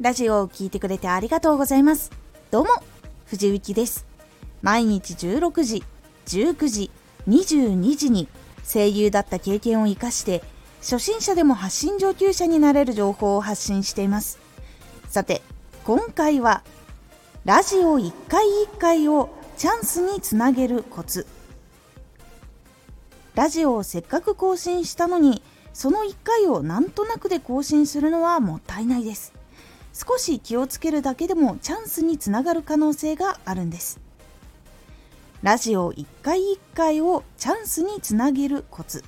ラジオを聴いてくれてありがとうございます。どうも、藤幸です。毎日16時、19時、22時に声優だった経験を活かして、初心者でも発信上級者になれる情報を発信しています。さて、今回は、ラジオ1回1回をチャンスにつなげるコツ。ラジオをせっかく更新したのに、その1回をなんとなくで更新するのはもったいないです。少し気をつけるだけでもチャンスにつながる可能性があるんです。ラジオ1回1回をチャンスにつなげるコツ。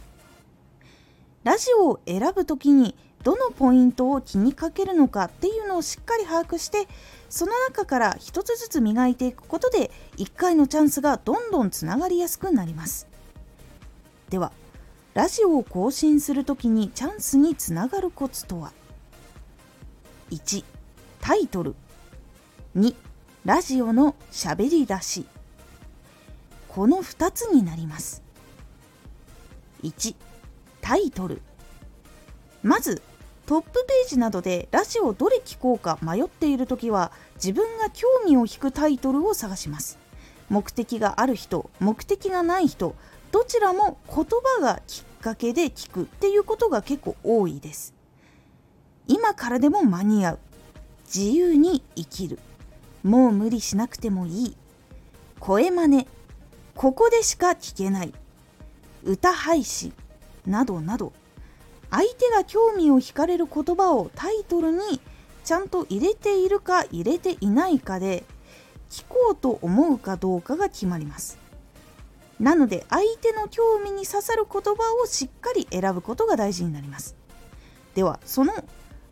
ラジオを選ぶ時にどのポイントを気にかけるのかっていうのをしっかり把握してその中から一つずつ磨いていくことで1回のチャンスがどんどんつながりやすくなります。ではラジオを更新する時にチャンスにつながるコツとは？1タイトル2ラジオのしゃべり出し。この2つになります。1タイトル。まずトップページなどでラジオどれ聞こうか迷っている時は自分が興味を引くタイトルを探します。目的がある人目的がない人どちらも言葉がきっかけで聞くっていうことが結構多いです。今からでも間に合う。自由に生きる。もう無理しなくてもいい。声真似。ここでしか聞けない。歌配信。などなど。相手が興味を惹かれる言葉をタイトルに。ちゃんと入れているか入れていないかで。聞こうと思うかどうかが決まります。なので相手の興味に刺さる言葉をしっかり選ぶことが大事になります。ではその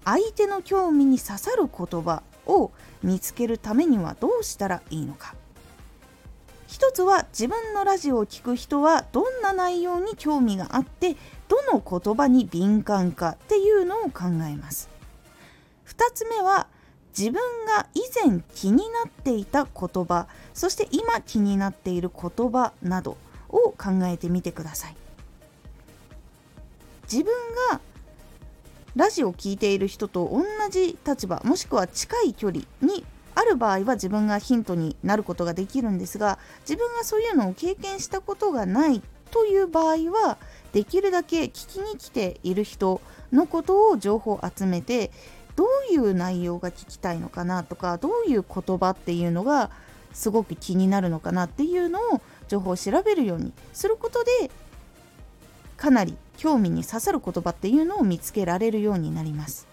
相手の興味に刺さる言葉を見つけるためにはどうしたらいいのか。一つは自分のラジオを聴く人はどんな内容に興味があってどの言葉に敏感かっていうのを考えます。2つ目は自分が以前気になっていた言葉そして今気になっている言葉などを考えてみてください。自分がラジオを聴いている人と同じ立場もしくは近い距離にある場合は自分がヒントになることができるんですが自分がそういうのを経験したことがないという場合はできるだけ聞きに来ている人のことを情報を集めてどういう内容が聞きたいのかなとかどういう言葉っていうのがすごく気になるのかなっていうのを情報を調べるようにすることでかなり興味に刺さる言葉っていうのを見つけられるようになります。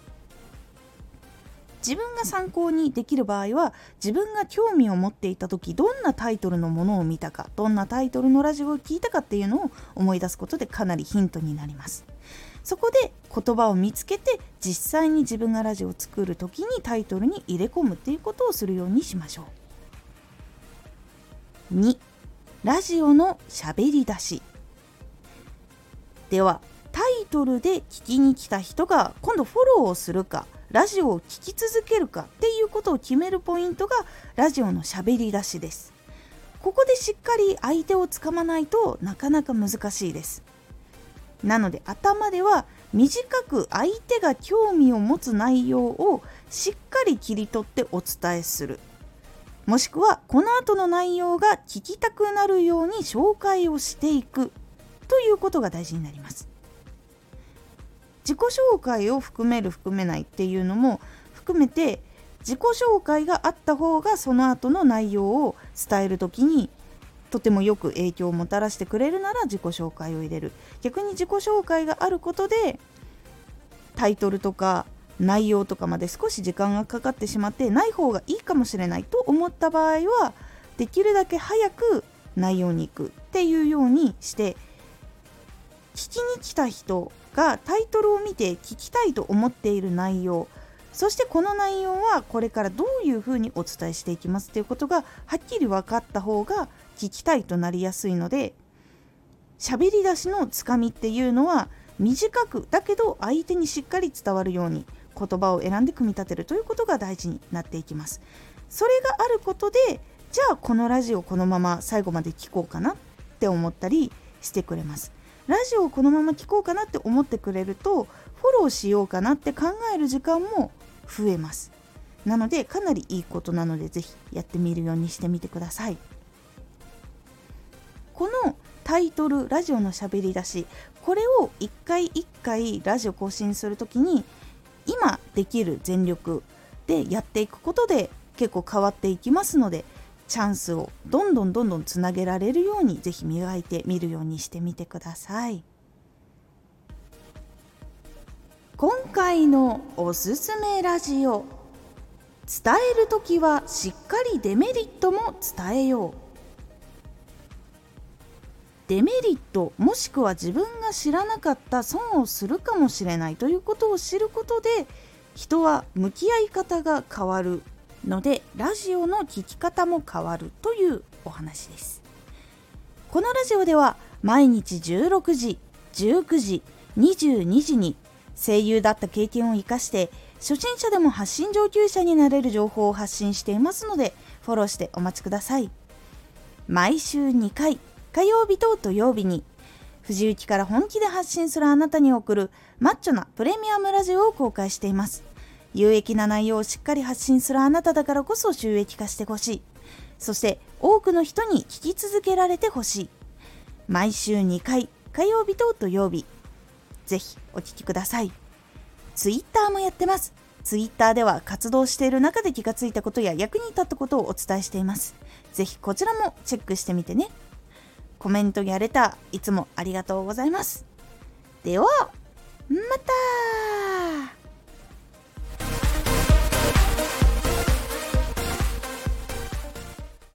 自分が参考にできる場合は自分が興味を持っていた時どんなタイトルのものを見たかどんなタイトルのラジオを聞いたかっていうのを思い出すことでかなりヒントになります。そこで言葉を見つけて実際に自分がラジオを作る時にタイトルに入れ込むっていうことをするようにしましょう。2ラジオのしゃべり出し。ではタイトルで聞きに来た人が今度フォローをするかラジオを聴き続けるかっていうことを決めるポイントがラジオのしゃべり出しです。ここでしっかり相手をつかまないとなかなか難しいです。なので頭では短く相手が興味を持つ内容をしっかり切り取ってお伝えする。もしくはこの後の内容が聞きたくなるように紹介をしていく。ということが大事になります。自己紹介を含める含めないっていうのも含めて自己紹介があった方がその後の内容を伝える時にとてもよく影響をもたらしてくれるなら自己紹介を入れる。逆に自己紹介があることでタイトルとか内容とかまで少し時間がかかってしまってない方がいいかもしれないと思った場合はできるだけ早く内容に行くっていうようにして聞きに来た人がタイトルを見て聞きたいと思っている内容。そしてこの内容はこれからどういうふうにお伝えしていきますということがはっきり分かった方が聞きたいとなりやすいので喋り出しのつかみっていうのは短くだけど相手にしっかり伝わるように言葉を選んで組み立てるということが大事になっていきます。それがあることでじゃあこのラジオこのまま最後まで聞こうかなって思ったりしてくれます。ラジオをこのまま聞こうかなって思ってくれるとフォローしようかなって考える時間も増えます。なのでかなりいいことなのでぜひやってみるようにしてみてください。このタイトル「ラジオのしゃべり出し」これを一回一回ラジオ更新する時に今できる全力でやっていくことで結構変わっていきますのでチャンスをどんどんどんどんつなげられるようにぜひ磨いてみるようにしてみてください。今回のおすすめラジオ伝える時はしっかりデメリットも伝えよう。デメリットもしくは自分が知らなかった損をするかもしれないということを知ることで人は向き合い方が変わる。のでラジオの聴き方も変わるというお話です。このラジオでは毎日16時19時22時に声優だった経験を生かして初心者でも発信上級者になれる情報を発信していますのでフォローしてお待ちください。毎週2回火曜日と土曜日に藤雪から本気で発信するあなたに送るマッチョなプレミアムラジオを公開しています。有益な内容をしっかり発信するあなただからこそ収益化してほしい。そして多くの人に聞き続けられてほしい。毎週2回火曜日と土曜日。ぜひお聴きください。Twitter もやってます。Twitter では活動している中で気がついたことや役に立ったことをお伝えしています。ぜひこちらもチェックしてみてね。コメントやレターいつもありがとうございます。では、また!